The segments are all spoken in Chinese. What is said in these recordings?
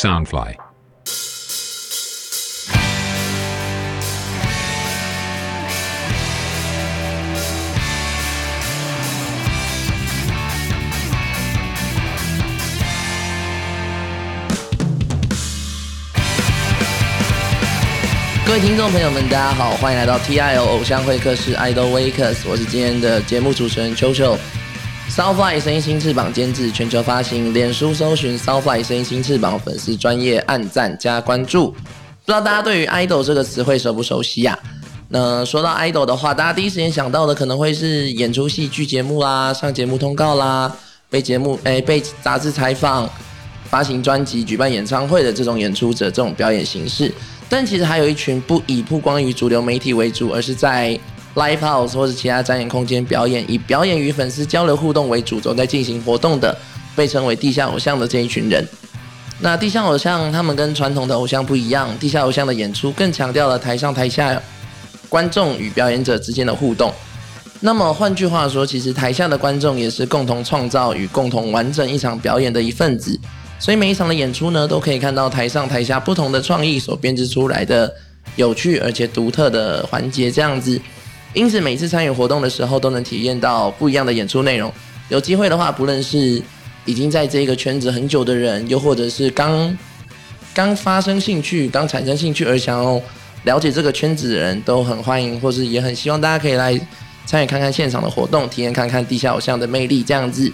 Soundfly。各位听众朋友们，大家好，欢迎来到 TIO 偶像会客室 Idol Wakers，我是今天的节目主持人秋秋。Soundfly 声音新翅膀监制，全球发行，脸书搜寻 Soundfly 声音新翅膀粉丝专业按赞加关注。不知道大家对于 idol 这个词汇熟不熟悉呀、那说到 idol 的话，大家第一时间想到的可能会是演出戏剧节目啦、上节目通告啦、被节目诶、被杂志采访、发行专辑、举办演唱会的这种演出者，这种表演形式。但其实还有一群不以曝光于主流媒体为主，而是在 live house 或者其他展演空间表演，以表演与粉丝交流互动为主轴在进行活动的，被称为地下偶像的这一群人。那地下偶像他们跟传统的偶像不一样，地下偶像的演出更强调了台上台下观众与表演者之间的互动。那么换句话说，其实台下的观众也是共同创造与共同完整一场表演的一份子。所以每一场的演出呢，都可以看到台上台下不同的创意所编织出来的有趣而且独特的环节，这样子。因此每次参与活动的时候，都能体验到不一样的演出内容。有机会的话，不论是已经在这个圈子很久的人，又或者是刚刚发生兴趣、刚产生兴趣而想要了解这个圈子的人，都很欢迎，或是也很希望大家可以来参与看看现场的活动，体验看看地下偶像的魅力，这样子。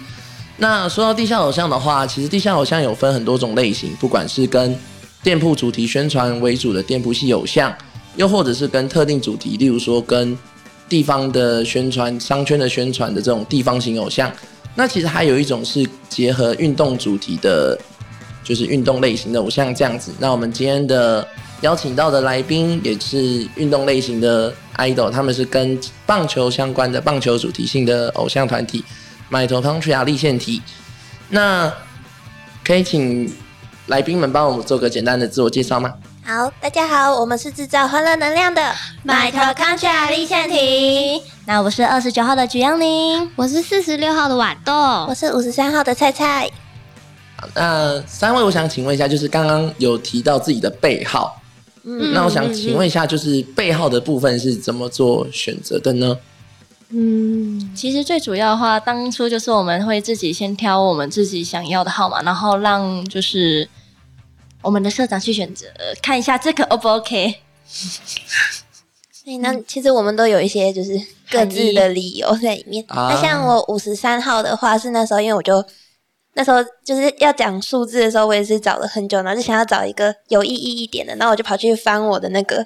那说到地下偶像的话，其实地下偶像有分很多种类型，不管是跟店铺主题宣传为主的店铺系偶像，又或者是跟特定主题，例如说跟地方的宣传、商圈的宣传的这种地方型偶像。那其实还有一种是结合运动主题的，就是运动类型的偶像这样子。那我们今天的邀请到的来宾也是运动类型的 idol，他们是跟棒球相关的棒球主题性的偶像团体。Mitochondria 立腺体，那可以请来宾们帮我们做个简单的自我介绍吗？好，大家好，我们是制造欢乐能量的 Mitochondria 立腺体。那我是二十九号的菊阳宁，我是四十六号的豌豆我，是五十三号的菜菜。那三位，我想请问一下，就是刚刚有提到自己的背号，嗯那我想请问一下，就是背号的部分是怎么做选择的呢？嗯，其实最主要的话，当初就是我们会自己先挑我们自己想要的号码，然后让就是我们的社长去选择，看一下这个 O 不 OK。所以呢，其实我们都有一些就是各自的理由在里面。啊那像我五十三号的话，是那时候因为我就那时候就是要讲数字的时候，我也是找了很久，然后就想要找一个有意义一点的，然后我就跑去翻我的那个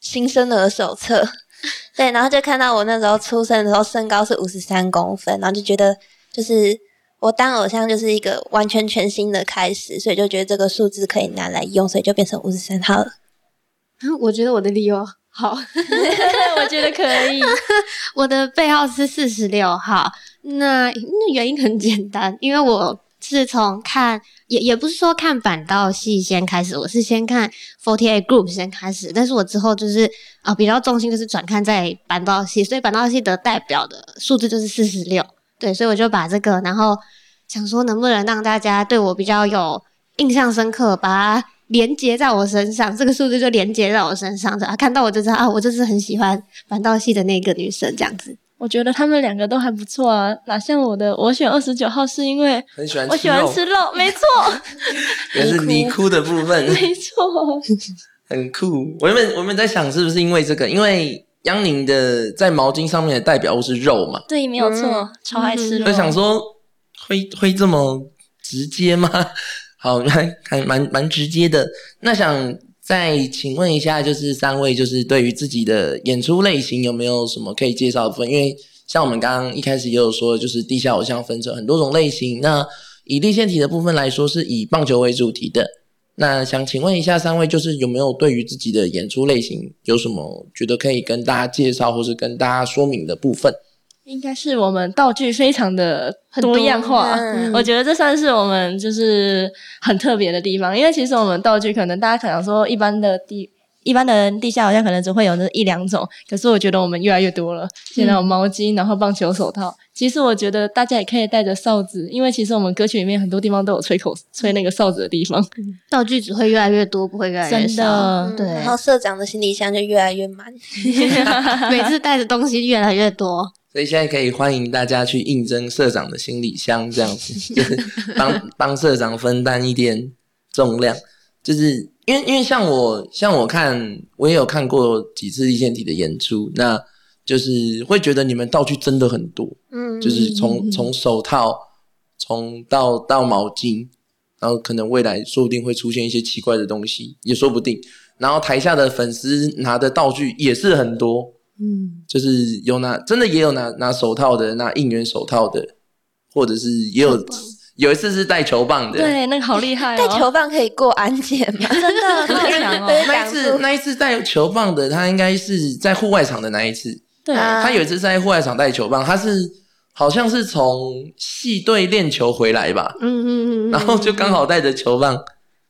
新生儿手册，对，然后就看到我那时候出生的时候身高是五十三公分，然后就觉得就是我当偶像就是一个完全全新的开始，所以就觉得这个数字可以拿来用，所以就变成五十三号了。我觉得我的理由好，我觉得可以。我的背号是四十六号。那那原因很简单，因为我是从看也也不是说看板道系先开始，我是先看 Forty Eight Group 先开始，但是我之后就是啊、比较重心就是转看在板道系，所以板道系的代表的数字就是四十六。对，所以我就把这个，然后想说能不能让大家对我比较有印象深刻，把它连接在我身上，这个数字就连接在我身上，啊，看到我就知道啊，我就是很喜欢反道系的那个女生这样子。我觉得他们两个都还不错啊，哪像我的，我选二十九号是因为很喜欢我喜欢吃肉，没错，也是你哭的部分，没错。很酷。我原本我原本在想，是不是因为这个？因为央宁的在毛巾上面的代表物是肉嘛，对，没有错，嗯超爱吃肉。就想说会会这么直接吗？好，还还蛮蛮直接的。那想再请问一下，就是三位，就是对于自己的演出类型有没有什么可以介绍的部分？因为像我们刚刚一开始也有说，就是地下偶像分成很多种类型。那以立腺体的部分来说，是以棒球为主题的。那想请问一下三位，就是有没有对于自己的演出类型有什么觉得可以跟大家介绍，或是跟大家说明的部分？应该是我们道具非常的多样化，嗯我觉得这算是我们就是很特别的地方。因为其实我们道具可能大家可能说一般的地一般的人地下好像可能只会有那一两种，可是我觉得我们越来越多了。现在有毛巾，然后棒球手套。其实我觉得大家也可以带着哨子，因为其实我们歌曲里面很多地方都有吹口吹那个哨子的地方。道具只会越来越多，不会越来越真少。的，对然。后社长的行李箱就越来越满。每次带的东西越来越多。所以现在可以欢迎大家去应征社长的行李箱，这样子就是帮帮社长分担一点重量。就是因为因为像我像我看我也有看过几次立线体的演出，那就是会觉得你们道具真的很多，嗯，就是从从手套，从到到毛巾，然后可能未来说不定会出现一些奇怪的东西，也说不定。然后台下的粉丝拿的道具也是很多，嗯，就是有拿真的也有拿拿手套的，拿应援手套的，或者是也有有一次是带球棒的，对，那个好厉害哦！带球棒可以过安检吗？真的好强对哦！那一次那一次带球棒的，他应该是在户外场的那一次，对，啊他有一次在户外场带球棒，他是好像是从系队练球回来吧，嗯嗯嗯，然后就刚好带着球棒，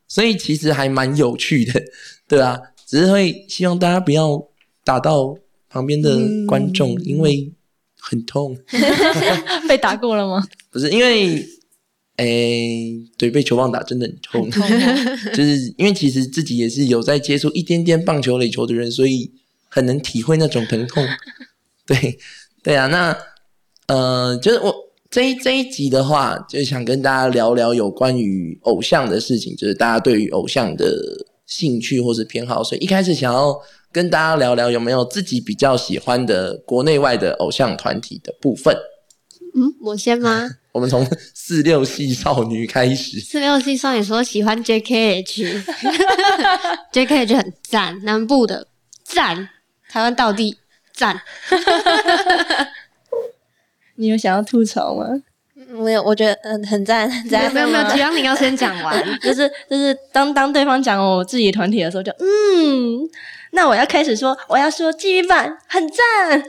所以其实还蛮有趣的，对啊，只是会希望大家不要打到旁边的观众，因为很痛，被打过了吗？不是因为。诶，对，被球棒打真的很痛，就是因为其实自己也是有在接触一点点棒球垒球的人，所以很能体会那种疼痛。对，对啊，那呃，就是我这一这一集的话，就想跟大家聊聊有关于偶像的事情，就是大家对于偶像的兴趣或是偏好，所以一开始想要跟大家聊聊有没有自己比较喜欢的国内外的偶像团体的部分。嗯，我先吗？我们从四六系少女开始，四六系少女说喜欢 JKH，JKH 很赞，南部的赞，台湾到地赞。你有想要吐槽吗？没有，我觉得嗯很赞 很赞。没有没有，只要你要先讲完。就是就是当当对方讲我自己的团体的时候就，嗯，那我要开始说，我要说纪律版很赞，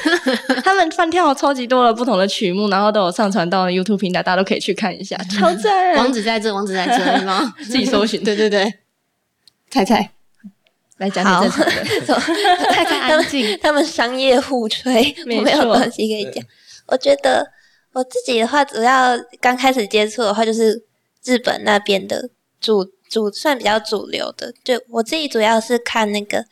他们翻跳超级多的不同的曲目，然后都有上传到 YouTube 平台，大家都可以去看一下，超赞。网址在这，网址在这？自己搜寻，对对对，猜猜，来讲好你正常的，猜猜安静。他们商业互吹，没有东西可以讲。我觉得我自己的话，主要刚开始接触的话，就是日本那边的主主算比较主流的。就我自己主要是看那个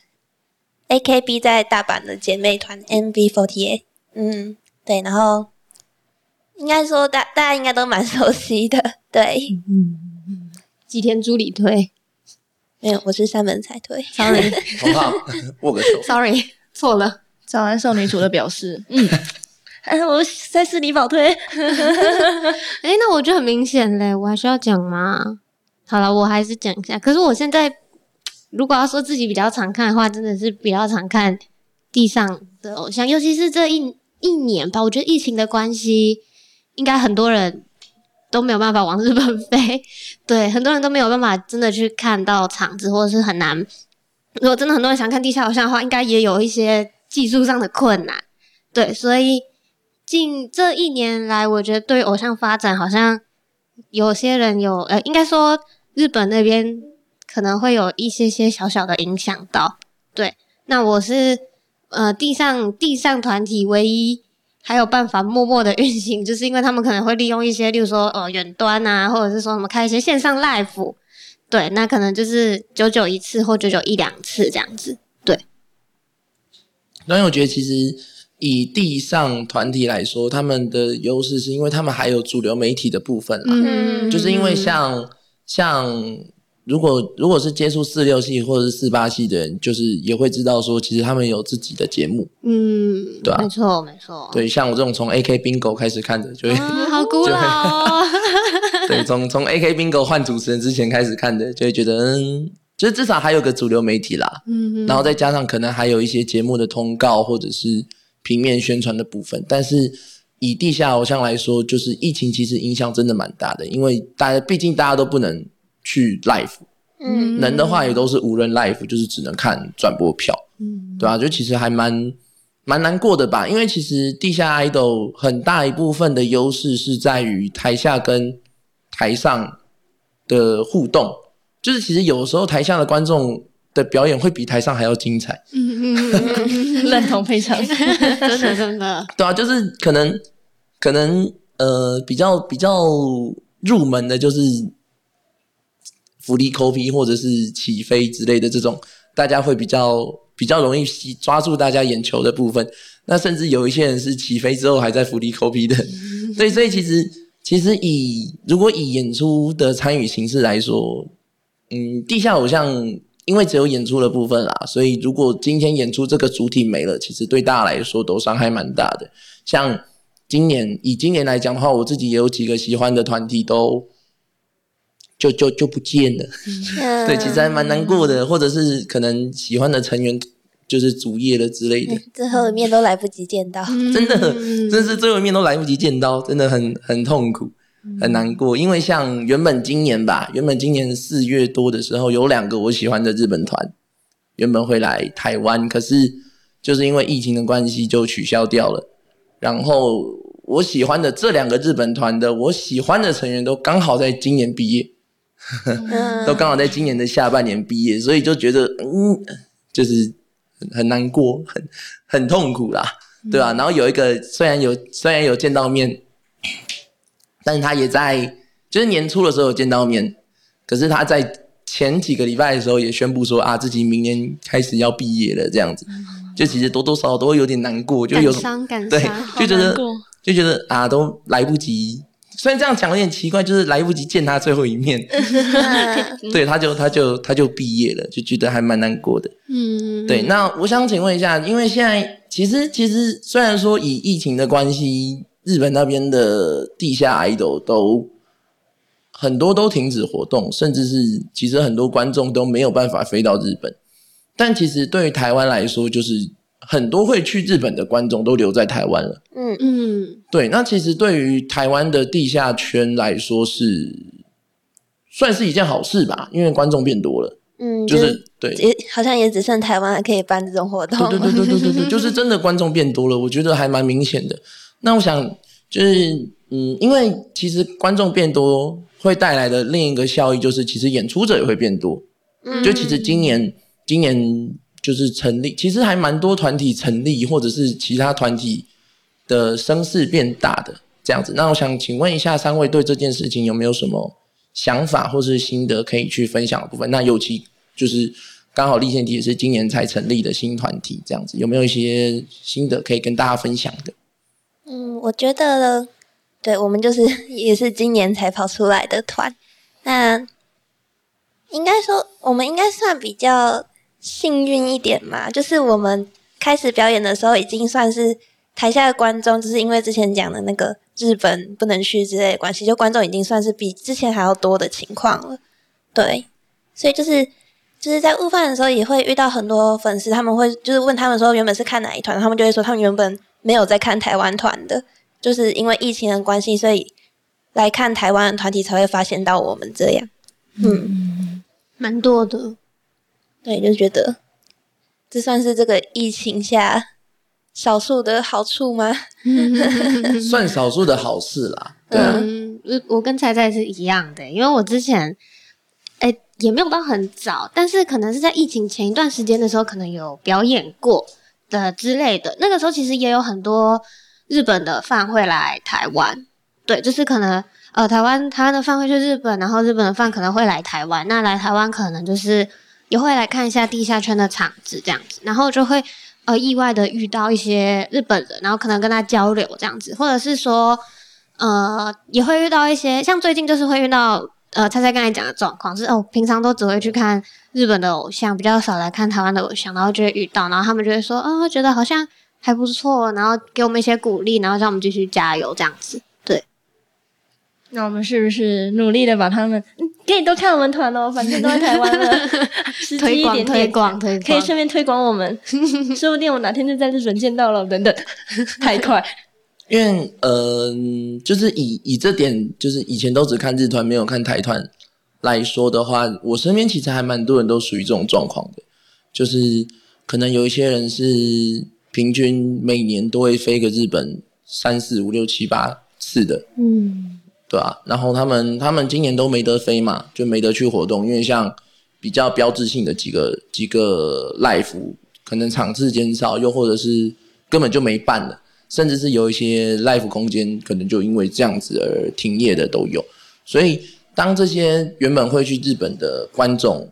AKB 在大阪的姐妹团 MV48，嗯，对，然后应该说大大家应该都蛮熟悉的，对，吉田朱里推没有，我是三门才推，，sorry 好不好？握个手。sorry 错了。早安少女组的表示，嗯，哎，我塞斯里宝推，哎，那我就很明显嘞，我还需要讲吗？好了，我还是讲一下。可是我现在如果要说自己比较常看的话，真的是比较常看地上的偶像，尤其是这一一年吧。我觉得疫情的关系，应该很多人都没有办法往日本飞，对，很多人都没有办法真的去看到场子，或者是很难。如果真的很多人想看地下偶像的话，应该也有一些技术上的困难，对，所以近这一年来，我觉得对偶像发展好像有些人有呃，应该说日本那边可能会有一些些小小的影响到。对，那我是呃地上地上团体唯一还有办法默默的 运行，就是因为他们可能会利用一些，例如说呃远端啊，或者是说什么开一些线上 live。对，那可能就是久久一次或久久一两次这样子。对，然后我觉得其实以地上团体来说，他们的优势是因为他们还有主流媒体的部分啦，嗯就是因为像像如果如果是接触四六系或者是四八系的人，就是也会知道说，其实他们有自己的节目。嗯，对啊没错没错。对，像我这种从 AK Bingo 开始看的，就会、啊，好古老哦。对从从 AK Bingo 换主持人之前开始看的，就会觉得嗯，就是至少还有个主流媒体啦。嗯然后再加上可能还有一些节目的通告或者是平面宣传的部分，但是以地下偶像来说，就是疫情其实影响真的蛮大的，因为大家毕竟大家都不能去 live，嗯。能的话也都是无人 live，就是只能看转播票，嗯。对啊，就其实还蛮蛮难过的吧，因为其实地下 idol 很大一部分的优势是在于台下跟台上的互动，就是其实有时候台下的观众的表演会比台上还要精彩。嗯嗯嗯，认同非常。真的真的，对啊，就是可能可能呃比较比较入门的，就是福利 copy 或者是起飞之类的这种，大家会比较比较容易吸抓住大家眼球的部分。那甚至有一些人是起飞之后还在福利 copy 的，对，所以其实其实以如果以演出的参与形式来说，嗯，地下偶像因为只有演出的部分啦，所以如果今天演出这个主体没了，其实对大家来说都伤害蛮大的。像今年以今年来讲的话，我自己也有几个喜欢的团体都就就就不见了，嗯对，其实还蛮难过的，或者是可能喜欢的成员就是主业了之类的。最后一面都来不及见到。真的，嗯真是最后一面都来不及见到，真的很很痛苦，很难过。因为像原本今年吧，原本今年四月多的时候，有两个我喜欢的日本团，原本会来台湾，可是就是因为疫情的关系就取消掉了。然后我喜欢的这两个日本团的，我喜欢的成员都刚好在今年毕业，嗯 都刚好在今年的下半年毕业，所以就觉得嗯，就是很很难过，很很痛苦啦，对吧、然后有一个虽然有虽然有见到面，但是他也在就是年初的时候有见到面，可是他在前几个礼拜的时候也宣布说啊，自己明年开始要毕业了，这样子，就其实多多少少都会有点难过，就有感伤感对，，就觉得就觉得啊，都来不及。虽然这样讲有点奇怪，就是来不及见他最后一面，嗯 对，他就他就他就毕业了，就觉得还蛮难过的。嗯，对，那我想请问一下，因为现在其实其实虽然说以疫情的关系，日本那边的地下 idol 都很多都停止活动，甚至是其实很多观众都没有办法飞到日本。但其实对于台湾来说，就是很多会去日本的观众都留在台湾了。嗯嗯对，那其实对于台湾的地下圈来说是算是一件好事吧，因为观众变多了，嗯，就是是对。也好像也只剩台湾还可以办这种活动。对对对对对对对，就是真的观众变多了，我觉得还蛮明显的。那我想就是嗯，因为其实观众变多会带来的另一个效益就是，其实演出者也会变多。嗯就其实今年今年就是成立，其实还蛮多团体成立，或者是其他团体的声势变大的这样子。那我想请问一下三位对这件事情有没有什么想法或是心得可以去分享的部分？那尤其就是刚好立宪体也是今年才成立的新团体，这样子有没有一些心得可以跟大家分享的？嗯，我觉得，对我们就是 也是今年才跑出来的团，那应该说我们应该算比较幸运一点嘛，就是我们开始表演的时候已经算是台下的观众，就是因为之前讲的那个日本不能去之类的关系，就观众已经算是比之前还要多的情况了，对，所以就是。就是在悟饭的时候，也会遇到很多粉丝，他们会就是问他们说原本是看哪一团，他们就会说他们原本没有在看台湾团的，就是因为疫情的关系，所以来看台湾的团体才会发现到我们这样。嗯，蛮多的，对，就觉得这算是这个疫情下少数的好处吗？算少数的好事啦，对啊，嗯，我我跟彩彩是一样的，因为我之前，哎、也没有到很早，但是可能是在疫情前一段时间的时候，可能有表演过的之类的。那个时候其实也有很多日本的饭会来台湾，对，就是可能呃台湾台湾的饭会去日本，然后日本的饭可能会来台湾，那来台湾可能就是也会来看一下地下圈的场子这样子，然后就会呃意外的遇到一些日本人，然后可能跟他交流这样子，或者是说。呃，也会遇到一些，像最近就是会遇到，呃，猜猜刚才讲的状况是，哦，平常都只会去看日本的偶像，比较少来看台湾的偶像，然后就会遇到，然后他们就会说，啊、觉得好像还不错，然后给我们一些鼓励，然后让我们继续加油这样子。对，那我们是不是努力的把他们，嗯，可以多看我们团哦，反正都在台湾了，实际推广一点点推广推广，可以顺便推广我们，说不定我哪天就在日本见到了，等等，太快。因为呃，就是以以这点，就是以前都只看日团没有看台团来说的话，我身边其实还蛮多人都属于这种状况的，就是可能有一些人是平均每年都会飞个日本三四五六七八次的，嗯对啊，然后他们他们今年都没得飞嘛，就没得去活动，因为像比较标志性的几个几个 live，可能场次减少，又或者是根本就没办了，甚至是有一些 live 空间可能就因为这样子而停业的都有。所以，当这些原本会去日本的观众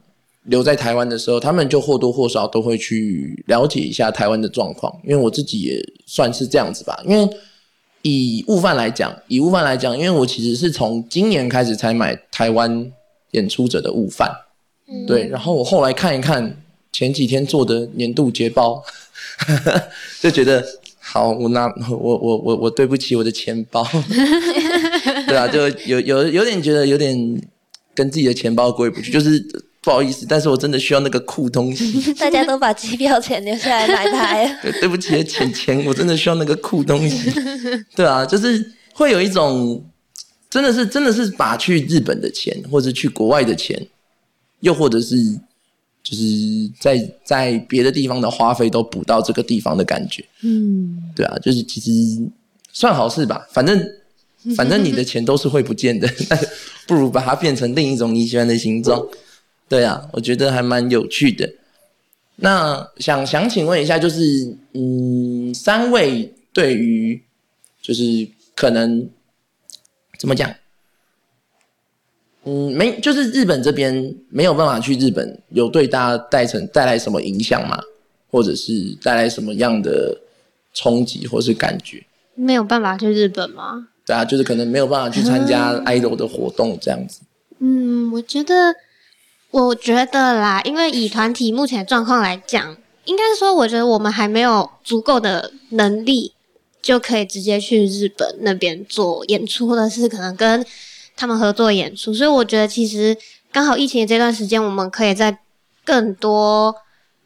留在台湾的时候，他们就或多或少都会去了解一下台湾的状况。因为我自己也算是这样子吧，因为。以悟饭来讲，以悟饭来讲，因为我其实是从今年开始才买台湾演出者的悟饭，对，然后我后来看一看前几天做的年度捷报，就觉得好，我拿我我我我对不起我的钱包，对啊，就有有有点觉得有点跟自己的钱包过意不去，就是。不好意思，但是我真的需要那个酷东西。大家都把机票钱留下来买它。对，对不起，钱钱，我真的需要那个酷东西。对啊，就是会有一种，真的是真的是把去日本的钱，或者去国外的钱，又或者是就是在在别的地方的花费都补到这个地方的感觉。嗯，对啊，就是其实算好事吧，反正反正你的钱都是会不见的，不如把它变成另一种你喜欢的形状。对啊，我觉得还蛮有趣的。那想想请问一下，就是嗯，三位对于就是可能怎么讲？嗯，没，就是日本这边没有办法去日本，有对大家带成带来什么影响吗？或者是带来什么样的冲击或是感觉？没有办法去日本吗？对啊，就是可能没有办法去参加 idol 的活动这样子。嗯，我觉得。我觉得啦，因为以团体目前状况来讲，应该是说，我觉得我们还没有足够的能力，就可以直接去日本那边做演出，或者是可能跟他们合作演出。所以我觉得，其实刚好疫情的这段时间，我们可以在更多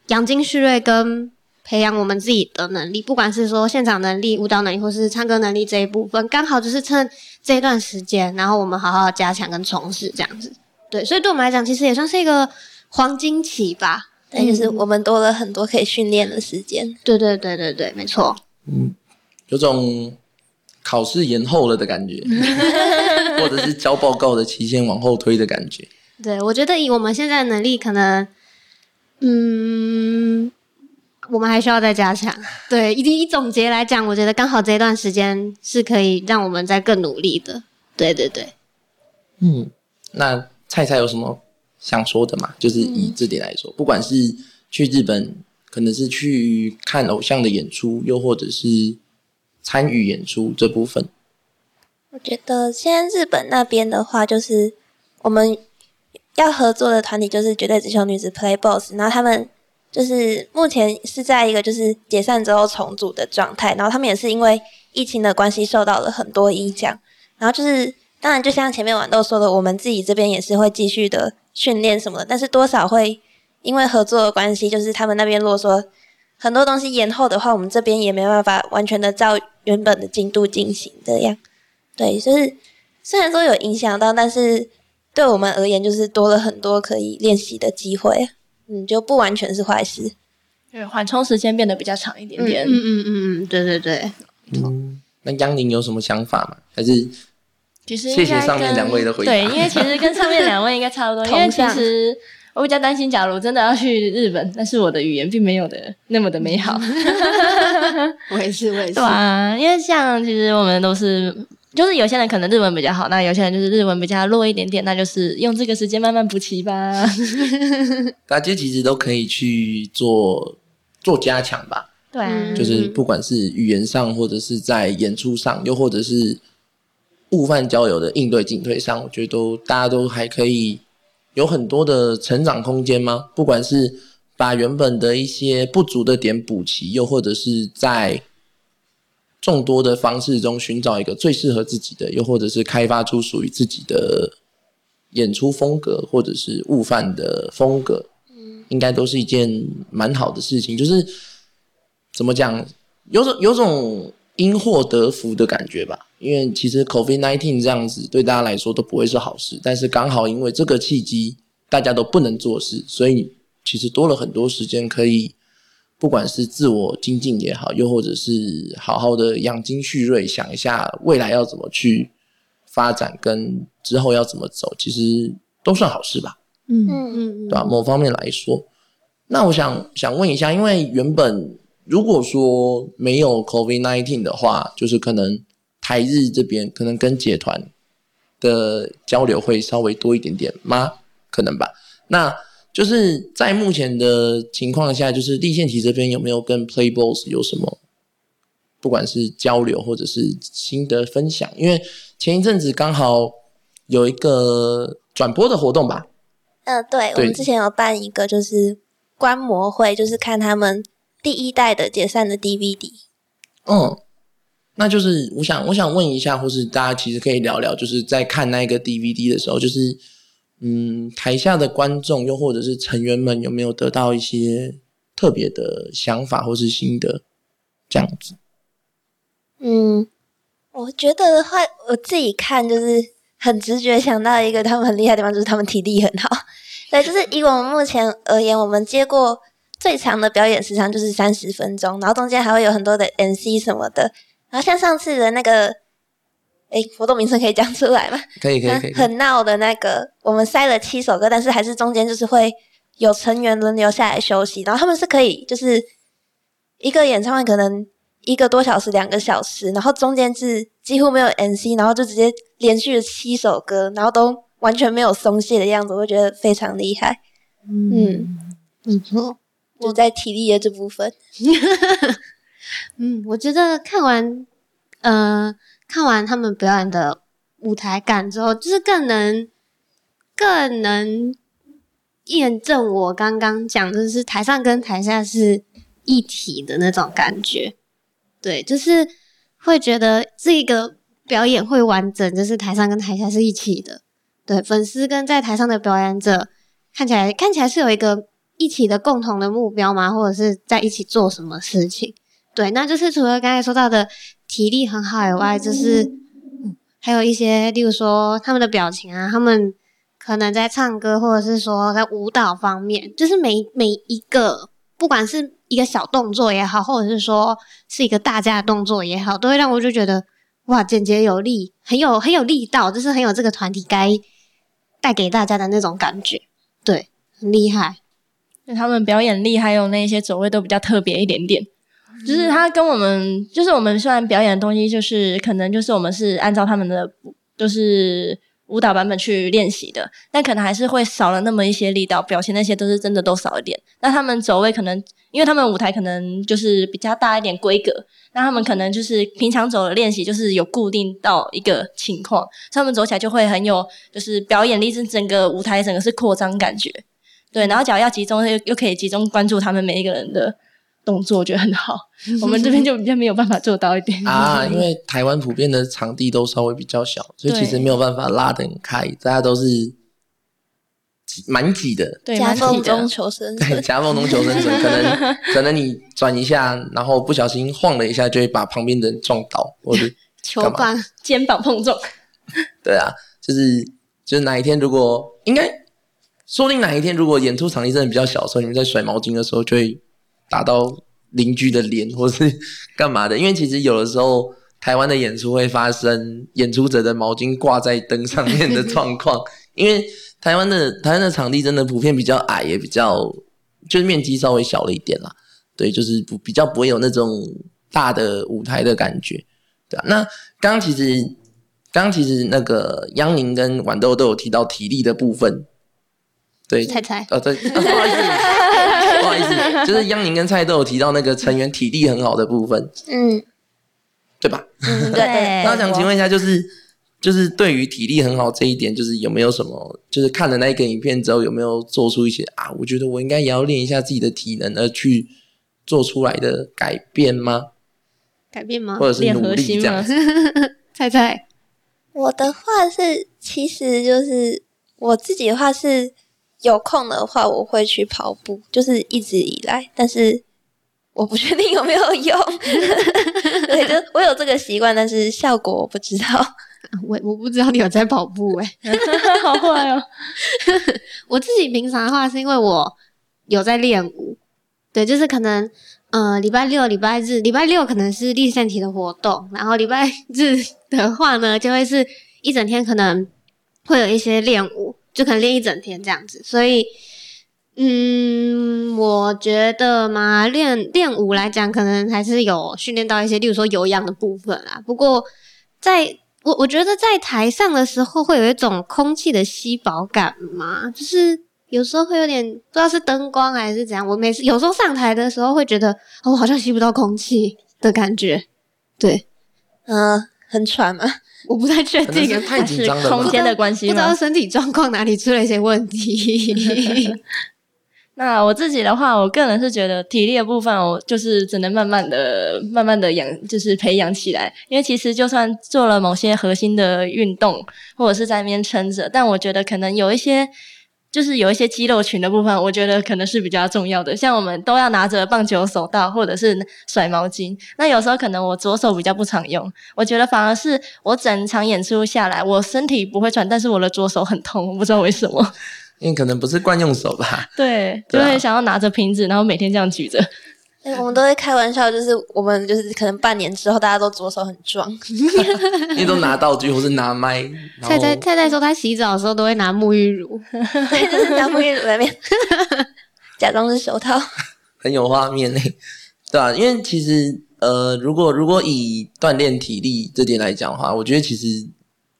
养精蓄锐跟培养我们自己的能力，不管是说现场能力、舞蹈能力，或是唱歌能力这一部分，刚好就是趁这一段时间，然后我们好好加强跟重视这样子。对，所以对我们来讲，其实也算是一个黄金期吧。但就是我们多了很多可以训练的时间。对对对对对，没错。嗯，有种考试延后了的感觉，或者是交报告的期限往后推的感觉。对，我觉得以我们现在的能力，可能，嗯，我们还需要再加强。对，以以总结来讲，我觉得刚好这段时间是可以让我们再更努力的。对对对。嗯，那。菜菜有什么想说的吗？就是以这点来说，不管是去日本，可能是去看偶像的演出，又或者是参与演出这部分。我觉得现在日本那边的话，就是我们要合作的团体就是绝对只求女子 Play Boss，然后他们就是目前是在一个就是解散之后重组的状态，然后他们也是因为疫情的关系受到了很多影响，然后就是。当然，就像前面豌豆说的，我们自己这边也是会继续的训练什么的，但是多少会因为合作的关系，就是他们那边如果说很多东西延后的话，我们这边也没办法完全的照原本的进度进行这样。对，就是虽然说有影响到，但是对我们而言，就是多了很多可以练习的机会。嗯，就不完全是坏事。对，缓冲时间变得比较长一点点。嗯嗯嗯嗯，对对对。嗯，那央宁有什么想法吗？还是？其实谢谢上面两位的回答。对，因为其实跟上面两位应该差不多。因为其实我比较担心，假如真的要去日本，但是我的语言并没有的那么的美好。我也是，我也是。对啊，因为像其实我们都是，就是有些人可能日文比较好，那有些人就是日文比较弱一点点，那就是用这个时间慢慢补齐吧。大家其实都可以去做做加强吧。对，就是不管是语言上，或者是在演出上，又或者是。误犯交友的应对进退上，我觉得都大家都还可以有很多的成长空间吗？不管是把原本的一些不足的点补齐，又或者是在众多的方式中寻找一个最适合自己的，又或者是开发出属于自己的演出风格，或者是悟饭的风格，嗯，应该都是一件蛮好的事情。就是怎么讲，有种有种因祸得福的感觉吧。因为其实 COVID nineteen 这样子对大家来说都不会是好事，但是刚好因为这个契机，大家都不能做事，所以其实多了很多时间可以，不管是自我精进也好，又或者是好好的养精蓄锐，想一下未来要怎么去发展，跟之后要怎么走，其实都算好事吧。嗯嗯嗯对吧、某方面来说，那我想想问一下，因为原本如果说没有 COVID nineteen 的话，就是可能台日这边可能跟解团的交流会稍微多一点点吗？可能吧。那就是在目前的情况下，就是立宪体这边有没有跟 Playballs 有什么，不管是交流或者是心得分享？因为前一阵子刚好有一个转播的活动吧，嗯，对，我们之前有办一个就是观摩会，就是看他们第一代的解散的 DVD。嗯，那就是我想我想问一下，或是大家其实可以聊聊，就是在看那个 DVD 的时候，就是嗯，台下的观众又或者是成员们有没有得到一些特别的想法或是心得，这样子。嗯，我觉得的话，我自己看就是很直觉想到一个他们很厉害的地方，就是他们体力很好。对，就是以我们目前而言，我们接过最长的表演时长就是三十分钟，然后中间还会有很多的 NC 什么的。然后像上次的那个，诶，活动名称可以讲出来吗？可以可以可以，很很闹的那个，我们塞了七首歌，但是还是中间就是会有成员轮流下来休息，然后他们是可以就是一个演唱会可能一个多小时、两个小时，然后中间是几乎没有 NC，然后就直接连续了七首歌，然后都完全没有松懈的样子，我会觉得非常厉害。嗯，不错。就在体力的这部分，嗯，我觉得看完，呃，看完他们表演的舞台感之后，就是更能更能验证我刚刚讲，就是台上跟台下是一体的那种感觉。对，就是会觉得这个表演会完整，就是台上跟台下是一起的。对，粉丝跟在台上的表演者看起来看起来是有一个一起的共同的目标吗？或者是在一起做什么事情？对，那就是除了刚才说到的体力很好以外，就是、嗯还有一些，例如说他们的表情啊，他们可能在唱歌，或者是说在舞蹈方面，就是每每一个，不管是一个小动作也好，或者是说是一个大家的动作也好，都会让我就觉得哇，简洁有力，很有很有力道，就是很有这个团体该带给大家的那种感觉，对，很厉害。那他们表演力还有那些走位都比较特别一点点。就是他跟我们，就是我们虽然表演的东西，就是可能就是我们是按照他们的就是舞蹈版本去练习的，但可能还是会少了那么一些力道，表情那些都是真的都少一点。那他们走位可能，因为他们舞台可能就是比较大一点规格，那他们可能就是平常走的练习就是有固定到一个情况，所以他们走起来就会很有就是表演力，是整个舞台整个是扩张感觉。对，然后只要要集中，又又可以集中关注他们每一个人的动作，我觉得很好。我们这边就比较没有办法做到一点啊，因为台湾普遍的场地都稍微比较小，所以其实对没有办法拉得很开，大家都是挤蛮挤的。对，夹缝中求生对，存。夹缝中求生存，可能 可能你转一下，然后不小心晃了一下，就会把旁边的人撞倒，或者球棒，肩膀碰撞，对啊，就是就是哪一天如果应该，说不定哪一天如果演出场地真的比较小的时候，你们在甩毛巾的时候就会打到邻居的脸，或是干嘛的。因为其实有的时候台湾的演出会发生演出者的毛巾挂在灯上面的状况，因为台湾的台湾的场地真的普遍比较矮，也比较就是面积稍微小了一点啦。对，就是不比较不会有那种大的舞台的感觉。对啊，那刚刚其实刚刚其实那个央宁跟豌豆都有提到体力的部分，对，猜猜，哦，对，啊不好意思，不好意思，就是央宁跟蔡都有提到那个成员体力很好的部分，嗯对吧？嗯，对对。那我想请问一下，就是就是对于体力很好这一点，就是有没有什么，就是看了那一个影片之后，有没有做出一些啊？我觉得我应该也要练一下自己的体能，而去做出来的改变吗？改变吗？或者是努练核心力这样？猜猜，我的话是，其实就是我自己的话是，有空的话我会去跑步，就是一直以来，但是我不确定有没有用。对，就我有这个习惯，但是效果我不知道。我我不知道你有在跑步诶、好坏哦。我自己平常的话，是因为我有在练舞，对，就是可能呃礼拜六、礼拜日，礼拜六可能是立身体的活动，然后礼拜日的话呢，就会是一整天可能会有一些练舞，就可能练一整天这样子。所以，嗯，我觉得嘛，练练舞来讲，可能还是有训练到一些，例如说有氧的部分啦。不过，在我我觉得在台上的时候，会有一种空气的稀薄感嘛，就是有时候会有点不知道是灯光还是怎样。我每次有时候上台的时候，会觉得哦，我好像吸不到空气的感觉。对，嗯、很喘吗。我不太确定可能是太紧张了空间的关系不知道？身体状况哪里出了一些问题。那我自己的话，我个人是觉得体力的部分，我就是只能慢慢的、慢慢的养，就是培养起来。因为其实就算做了某些核心的运动，或者是在那边撑着，但我觉得可能有一些，就是有一些肌肉群的部分，我觉得可能是比较重要的。像我们都要拿着棒球手套或者是甩毛巾，那有时候可能我左手比较不常用，我觉得反而是我整场演出下来，我身体不会喘，但是我的左手很痛，我不知道为什么。因为可能不是惯用手吧，对，就会想要拿着瓶子，然后每天这样举着。哎 我们都会开玩笑，就是我们就是可能半年之后，大家都左手很壮。因为都拿道具或是拿麦，菜菜菜菜说，她洗澡的时候都会拿沐浴乳。对，就是拿沐浴乳在面假装是手套。很有画面呢，对啊，因为其实呃，如果如果以锻炼体力这点来讲的话，我觉得其实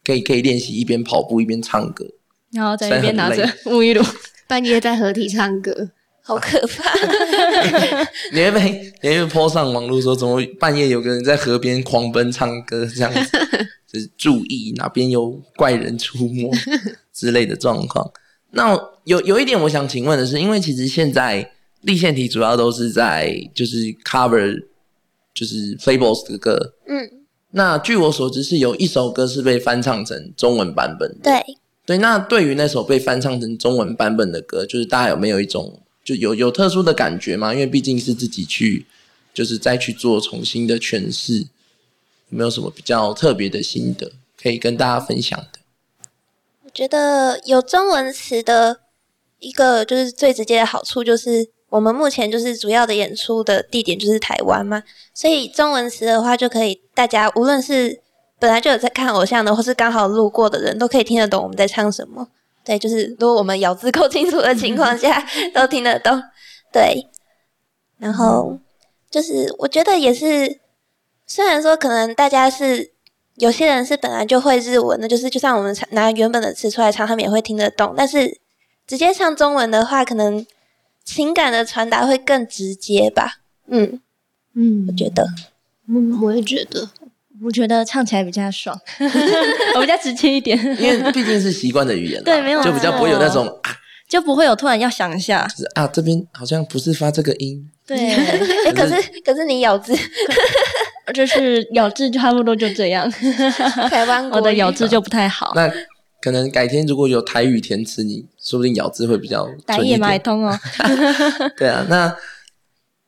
可以可以练习一边跑步一边唱歌，然后在一边拿着沐浴露，半夜在合体唱歌，好可怕！你会被你会被 po 上网络说，怎么半夜有个人在河边狂奔唱歌这样子，就是注意哪边有怪人出没 之类的状况。那有有一点我想请问的是，因为其实现在立线体主要都是在就是 cover 就是 Playboys 的歌，嗯，那据我所知是有一首歌是被翻唱成中文版本的。对，对，那对于那首被翻唱成中文版本的歌，就是大家有没有一种就有有特殊的感觉吗？因为毕竟是自己去，就是再去做重新的诠释，有没有什么比较特别的心得可以跟大家分享的？我觉得有中文词的一个就是最直接的好处，就是我们目前就是主要的演出的地点就是台湾嘛，所以中文词的话就可以大家无论是本来就有在看偶像的，或是刚好路过的人都可以听得懂我们在唱什么。对，就是如果我们咬字够清楚的 情况下，都听得懂。对，然后就是我觉得也是，虽然说可能大家是有些人是本来就会日文的，就是就算我们唱拿原本的词出来唱，他们也会听得懂。但是直接唱中文的话，可能情感的传达会更直接吧。嗯，嗯我觉得嗯，我也觉得，我觉得唱起来比较爽，我比较直接一点，因为毕竟是习惯的语言啦，对没有就比较不会有那种啊，就不会有突然要想一下。就是啊这边好像不是发这个音，对，哎、可是可是你咬字 就是咬字差不多就这样，台湾国我的咬字就不太好。那可能改天如果有台语填词，你说不定咬字会比较打准一点。野买通哦，对啊，那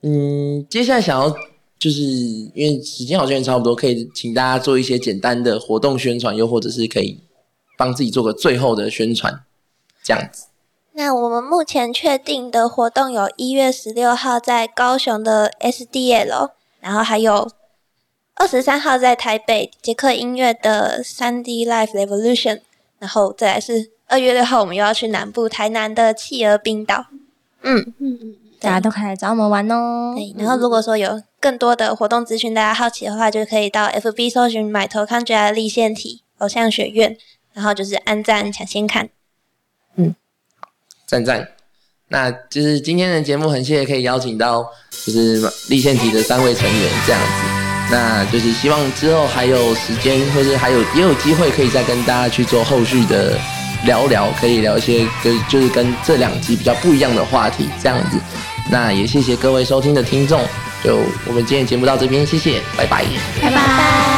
嗯，接下来想要就是因为时间好像也差不多，可以请大家做一些简单的活动宣传，又或者是可以帮自己做个最后的宣传，这样子。那我们目前确定的活动有一月十六号在高雄的 SDL，然后还有二十三号在台北捷克音乐的三 D Live Revolution，然后再来是二月六号我们又要去南部台南的企鹅冰岛。嗯，嗯嗯，大家都可以来找我们玩哦。对。然后如果说有更多的活动资讯，大家好奇的话，就可以到 FB 搜寻买头康觉立线体偶像学院，然后就是按赞抢先看。嗯赞赞。那就是今天的节目，很谢谢可以邀请到就是立线体的三位成员这样子。那就是希望之后还有时间，或是还有也有机会可以再跟大家去做后续的聊聊，可以聊一些跟就是跟这两集比较不一样的话题这样子。那也谢谢各位收听的听众，就我们今天节目到这边，谢谢，拜拜。拜拜。